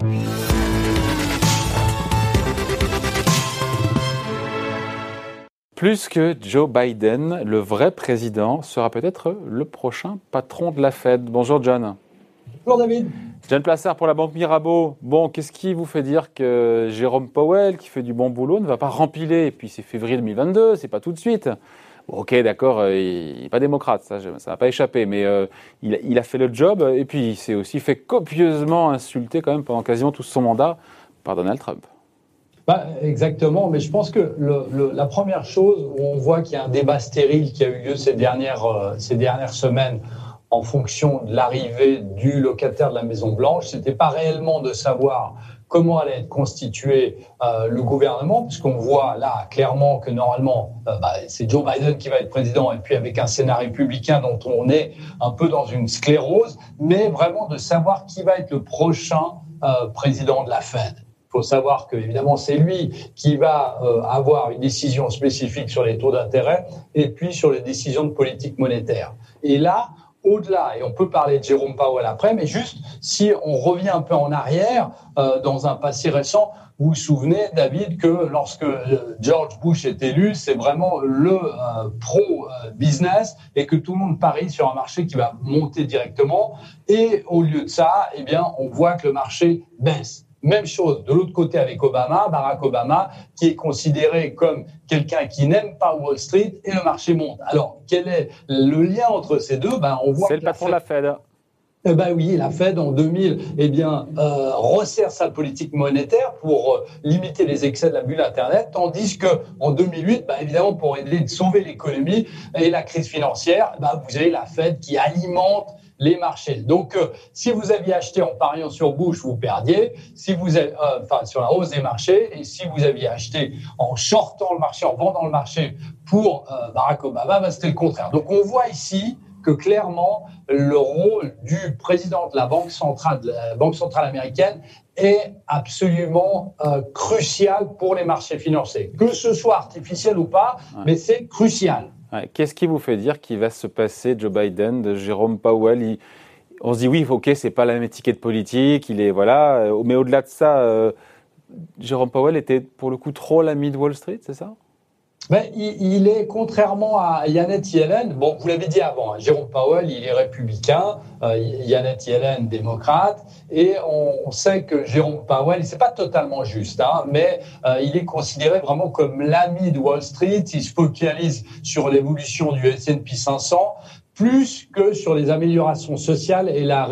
Plus que Joe Biden, le vrai président sera peut-être le prochain patron de la Fed. Bonjour John. Bonjour David. John Plassard pour la Banque Mirabeau. Bon, qu'est-ce qui vous fait dire que Jérôme Powell, qui fait du bon boulot, ne va pas rempiler? Et puis c'est février 2022, c'est pas tout de suite. Ok, d'accord, euh, il n'est pas démocrate, ça ne pas échapper, mais euh, il, a fait le job et puis il s'est aussi fait copieusement insulter quand même pendant quasiment tout son mandat par Donald Trump. Bah, exactement, mais je pense que la première chose où on voit qu'il y a un débat stérile qui a eu lieu ces dernières, euh, ces dernières semaines en fonction de l'arrivée du locataire de la Maison Blanche, c'était pas réellement de savoir comment allait être constitué euh, le gouvernement, puisqu'on voit là clairement que normalement euh, bah, c'est Joe Biden qui va être président, et puis avec un Sénat républicain dont on est un peu dans une sclérose, mais vraiment de savoir qui va être le prochain président de la Fed. Il faut savoir que évidemment c'est lui qui va euh, avoir une décision spécifique sur les taux d'intérêt et puis sur les décisions de politique monétaire. Et là, au-delà, et on peut parler de Jérôme Powell après, mais juste si on revient un peu en arrière euh, dans un passé récent, vous vous souvenez, David, que lorsque euh, George Bush est élu, c'est vraiment le pro-business et que tout le monde parie sur un marché qui va monter directement. Et au lieu de ça, eh bien, on voit que le marché baisse. Même chose de l'autre côté avec Obama, Barack Obama, qui est considéré comme quelqu'un qui n'aime pas Wall Street et le marché monte. Alors, quel est le lien entre ces deux? Ben, on voit C'est le patron de la Fed. Eh ben oui, la Fed en 2000 eh bien, euh, resserre sa politique monétaire pour euh, limiter les excès de la bulle Internet, tandis que en 2008, ben, évidemment, pour aider de sauver l'économie et la crise financière, ben, vous avez la Fed qui alimente les marchés. Donc, euh, si vous aviez acheté en pariant sur Bush, vous perdiez. Si vous avez, euh, enfin, sur la hausse des marchés, et si vous aviez acheté en shortant le marché, en vendant le marché pour euh, Barack Obama, ben, c'était le contraire. Donc, on voit ici que clairement le rôle du président de la Banque centrale, de la Banque centrale américaine, est absolument crucial pour les marchés financiers. Que ce soit artificiel ou pas, mais c'est crucial. Qu'est-ce qui vous fait dire qu'il va se passer Joe Biden de Jérôme Powell? On se dit oui, ok, c'est pas la même étiquette politique, il est voilà, euh, mais au-delà de ça, euh, Jérôme Powell était pour le coup trop l'ami de Wall Street, c'est ça? Ben, il, est, contrairement à Yannette Yellen, bon, vous l'avez dit avant, hein, Jérôme Powell, il est républicain, euh, Yannette Yellen, démocrate, et on, sait que Jérôme Powell, c'est pas totalement juste, hein, mais euh, il est considéré vraiment comme l'ami de Wall Street, il se focalise sur l'évolution du S&P 500, plus que sur les améliorations sociales et la,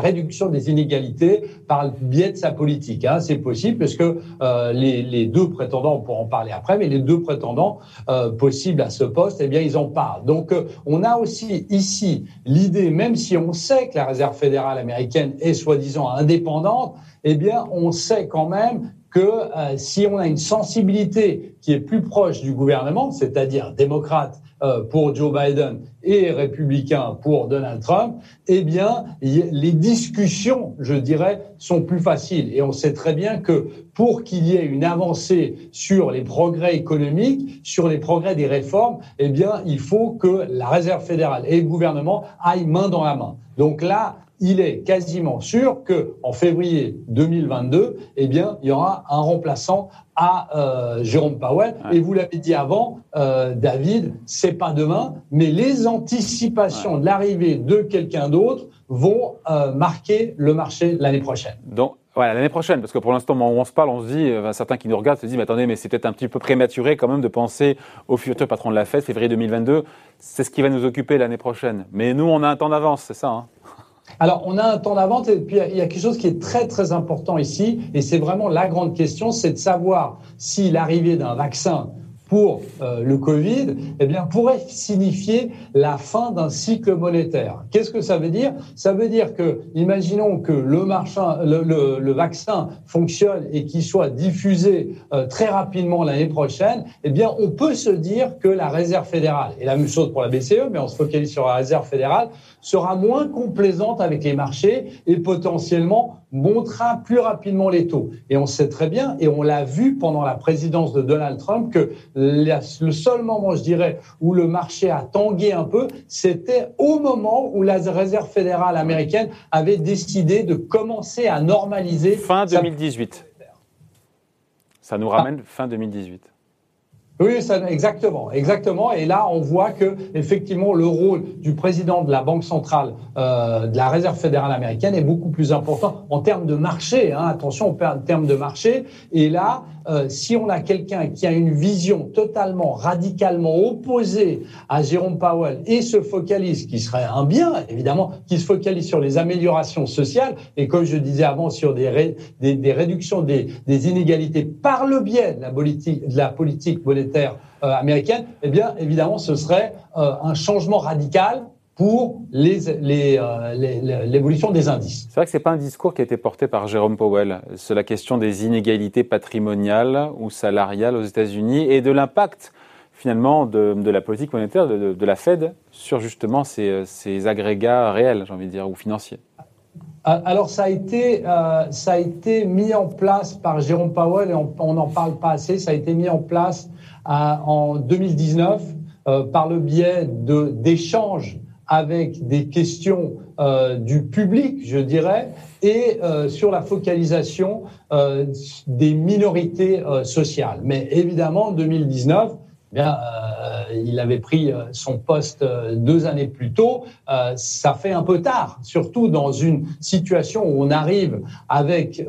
réduction des inégalités par le biais de sa politique. Hein. C'est possible parce que euh, les, deux prétendants, on pourra en parler après, mais les deux prétendants euh, possibles à ce poste, eh bien, ils en parlent. Donc, euh, on a aussi ici l'idée, même si on sait que la Réserve fédérale américaine est soi-disant indépendante, eh bien, on sait quand même que si on a une sensibilité qui est plus proche du gouvernement, c'est-à-dire démocrate pour Joe Biden et républicain pour Donald Trump, eh bien, les discussions, je dirais, sont plus faciles. Et on sait très bien que pour qu'il y ait une avancée sur les progrès économiques, sur les progrès des réformes, eh bien, il faut que la Réserve fédérale et le gouvernement aillent main dans la main. Donc là, il est quasiment sûr que en février 2022, eh bien, il y aura un remplaçant à euh, Jérôme Powell. Et vous l'avez dit avant, euh, David, c'est pas demain, mais les anticipations de l'arrivée de quelqu'un d'autre vont euh, marquer le marché l'année prochaine. Donc, voilà, l'année prochaine, parce que pour l'instant, on se parle, on se dit, certains qui nous regardent se disent, mais attendez, mais c'est peut-être un petit peu prématuré quand même de penser au futur patron de la fête, février 2022. C'est ce qui va nous occuper l'année prochaine. Mais nous, on a un temps d'avance, c'est ça. Hein? Alors, on a un temps d'avance et puis il y a quelque chose qui est très très important ici, et c'est vraiment la grande question, c'est de savoir si l'arrivée d'un vaccin pour euh, le Covid, eh bien, pourrait signifier la fin d'un cycle monétaire. Qu'est-ce que ça veut dire? Ça veut dire que, imaginons que le, vaccin fonctionne et qu'il soit diffusé euh, très rapidement l'année prochaine, eh bien, on peut se dire que la Réserve fédérale, et la même chose pour la BCE, mais on se focalise sur la Réserve fédérale, sera moins complaisante avec les marchés et potentiellement montera plus rapidement les taux. Et on sait très bien, et on l'a vu pendant la présidence de Donald Trump, que le seul moment, je dirais, où le marché a tangué un peu, c'était au moment où la Réserve fédérale américaine avait décidé de commencer à normaliser. Fin 2018. Ça nous ramène fin 2018. Oui, ça, exactement, exactement. Et là, on voit que effectivement, le rôle du président de la Banque centrale euh, de la Réserve fédérale américaine est beaucoup plus important en termes de marché. Hein, attention, en termes de marché. Et là, euh, si on a quelqu'un qui a une vision totalement, radicalement opposée à Jérôme Powell et se focalise, qui serait un bien, évidemment, qui se focalise sur les améliorations sociales et comme je disais avant, sur des, réductions des, des, inégalités par le biais de la politique, de la politique monétaire euh, américaine, eh bien, évidemment, ce serait euh, un changement radical pour euh, l'évolution des indices. C'est vrai que ce n'est pas un discours qui a été porté par Jérôme Powell. C'est la question des inégalités patrimoniales ou salariales aux États-Unis et de l'impact finalement de, la politique monétaire de, la Fed sur justement ces, ces agrégats réels, j'ai envie de dire, ou financiers. Alors ça a été ça a été mis en place par Jérôme Powell et on n'en parle pas assez. Ça a été mis en place en 2019 euh, par le biais d'échanges avec des questions euh, du public, je dirais, et euh, sur la focalisation euh, des minorités sociales. Mais évidemment, en 2019, eh bien, il avait pris son poste deux années plus tôt. ça fait un peu tard, surtout dans une situation où on arrive avec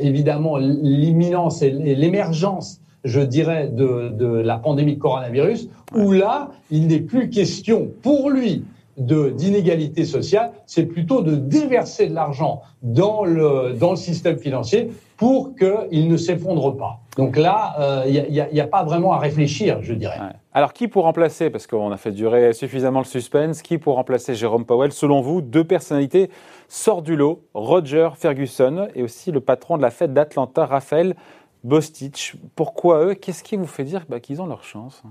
évidemment l'imminence et l'émergence je dirais, de, de la pandémie de coronavirus, où là, il n'est plus question pour lui d'inégalité sociale, c'est plutôt de déverser de l'argent dans le, dans le système financier pour qu'il ne s'effondre pas. Donc là, il euh, n'y a, a, pas vraiment à réfléchir, je dirais. Alors, qui pour remplacer, parce qu'on a fait durer suffisamment le suspense, qui pour remplacer Jérôme Powell? Selon vous, deux personnalités sortent du lot, Roger Ferguson et aussi le patron de la fête d'Atlanta, Raphaël Bostich. Pourquoi eux Qu'est-ce qui vous fait dire bah, qu'ils ont leur chance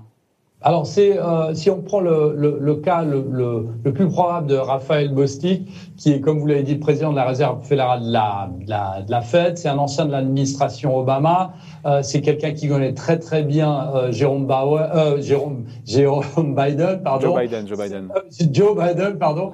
alors, c'est euh, si on prend le, le, le cas le, le, plus probable de Raphaël Bostic, qui est, comme vous l'avez dit, président de la réserve fédérale de la, de la, de la Fed, c'est un ancien de l'administration Obama, euh, c'est quelqu'un qui connaît très très bien euh, Jérôme, Bauer, euh, Jérôme, Jérôme Biden, pardon. Joe Biden, Joe Biden. Joe Biden, pardon.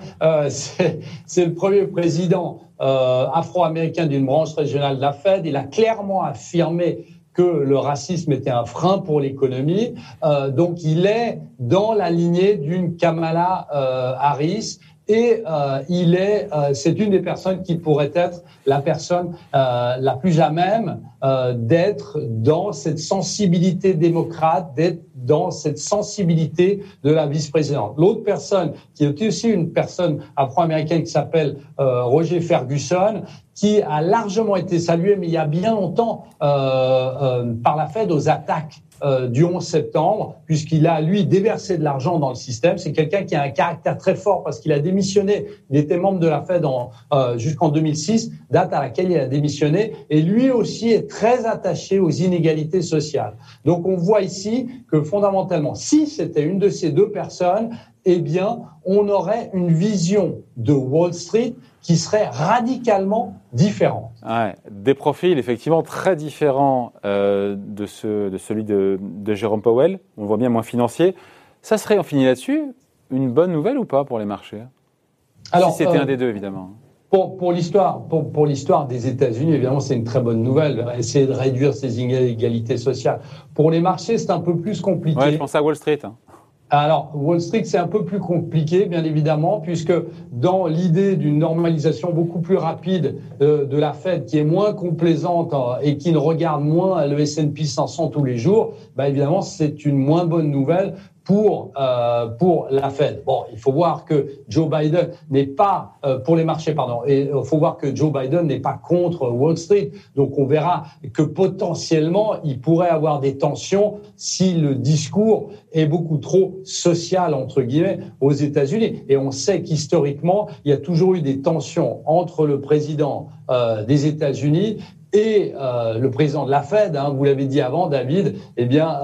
c'est le premier président afro-américain d'une branche régionale de la Fed. Il a clairement affirmé que le racisme était un frein pour l'économie. Euh, donc il est dans la lignée d'une Kamala euh, Harris et euh, il est, euh, c'est une des personnes qui pourrait être la personne euh, la plus à même euh, d'être dans cette sensibilité démocrate, d'être dans cette sensibilité de la vice-présidente. L'autre personne, qui est aussi une personne afro-américaine qui s'appelle Roger Ferguson, qui a largement été salué, mais il y a bien longtemps, par la Fed aux attaques euh, du 11 septembre, puisqu'il a, lui, déversé de l'argent dans le système. C'est quelqu'un qui a un caractère très fort parce qu'il a démissionné. Il était membre de la Fed euh, jusqu'en 2006, date à laquelle il a démissionné. Et lui aussi est très attaché aux inégalités sociales. Donc on voit ici que fondamentalement, si c'était une de ces deux personnes, eh bien, on aurait une vision de Wall Street qui serait radicalement différente. des profils effectivement très différents euh, de, ce, de celui de, de, Jérôme Powell. On voit bien moins financier. Ça serait, on finit là-dessus, une bonne nouvelle ou pas pour les marchés? Alors, Si c'était euh, un des deux, évidemment. Pour, pour l'histoire pour, pour des États-Unis, évidemment, c'est une très bonne nouvelle. Essayer de réduire ces inégalités sociales. Pour les marchés, c'est un peu plus compliqué. Ouais, je pense à Wall Street. Hein. Alors, Wall Street, c'est un peu plus compliqué, bien évidemment, puisque dans l'idée d'une normalisation beaucoup plus rapide euh, de la Fed, qui est moins complaisante euh, et qui ne regarde moins le S&P 500 tous les jours, bah, évidemment, c'est une moins bonne nouvelle pour euh, pour la Fed. Bon, il faut voir que Joe Biden n'est pas euh, pour les marchés, pardon. Et il faut voir que Joe Biden n'est pas contre Wall Street. Donc on verra que potentiellement il pourrait avoir des tensions si le discours est beaucoup trop social entre guillemets aux États-Unis. Et on sait qu'historiquement il y a toujours eu des tensions entre le président euh, des États-Unis et le président de la Fed, hein, vous l'avez dit avant, David, eh bien,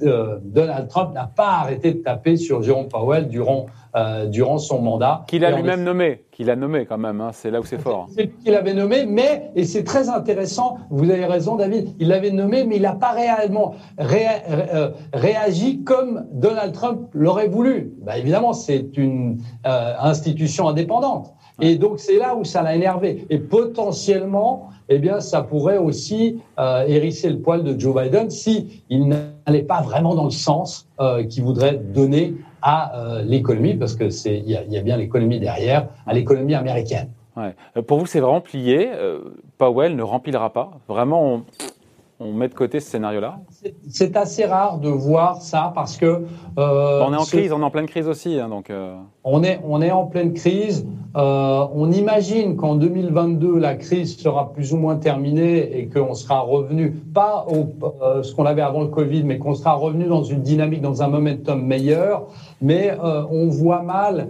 Donald Trump n'a pas arrêté de taper sur Jérôme Powell durant euh, durant son mandat. Qu'il a lui-même nommé, qu'il a nommé quand même, hein, c'est là où c'est fort. C'est lui qui l'avait nommé, mais, et c'est très intéressant, vous avez raison David, il l'avait nommé, mais il n'a pas réellement euh, réagi comme Donald Trump l'aurait voulu. Bah, évidemment, c'est une euh, institution indépendante. Et donc c'est là où ça l'a énervé. Et potentiellement, eh bien, ça pourrait aussi euh, hérisser le poil de Joe Biden si il n'allait pas vraiment dans le sens euh, qu'il voudrait donner à euh, l'économie, parce que c'est il y, a bien l'économie derrière, à l'économie américaine. Ouais. Pour vous, c'est vraiment plié. Powell ne remplira pas. Vraiment, on on met de côté ce scénario-là C'est assez rare de voir ça parce que... Euh, on est en crise, on est en pleine crise aussi. Hein, donc, euh. On, est, on est en pleine crise. Euh, on imagine qu'en 2022, la crise sera plus ou moins terminée et qu'on sera revenu, pas au, ce qu'on avait avant le Covid, mais qu'on sera revenu dans une dynamique, dans un momentum meilleur. Mais on voit mal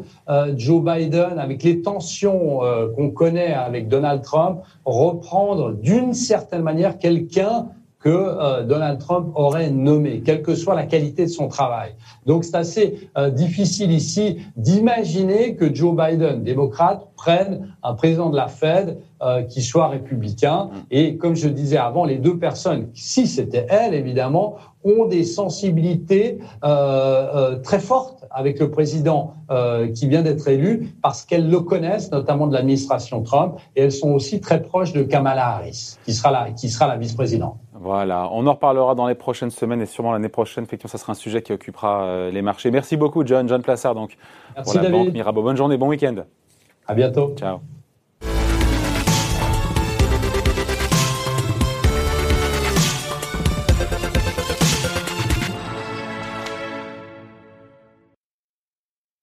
Joe Biden, avec les tensions qu'on connaît avec Donald Trump, reprendre d'une certaine manière quelqu'un que euh, Donald Trump aurait nommé, quelle que soit la qualité de son travail. Donc c'est assez euh, difficile ici d'imaginer que Joe Biden, démocrate, prenne un président de la Fed euh, qui soit républicain. Et comme je disais avant, les deux personnes, si c'était elle évidemment, ont des sensibilités très fortes avec le président qui vient d'être élu parce qu'elles le connaissent, notamment de l'administration Trump, et elles sont aussi très proches de Kamala Harris, qui sera la, qui sera la vice-présidente. Voilà, on en reparlera dans les prochaines semaines et sûrement l'année prochaine. Effectivement, ça sera un sujet qui occupera euh, les marchés. Merci beaucoup, John. John Plassard, donc, Merci, pour la Banque Mirabeau. Bonne journée, bon week-end. À bientôt. Ciao.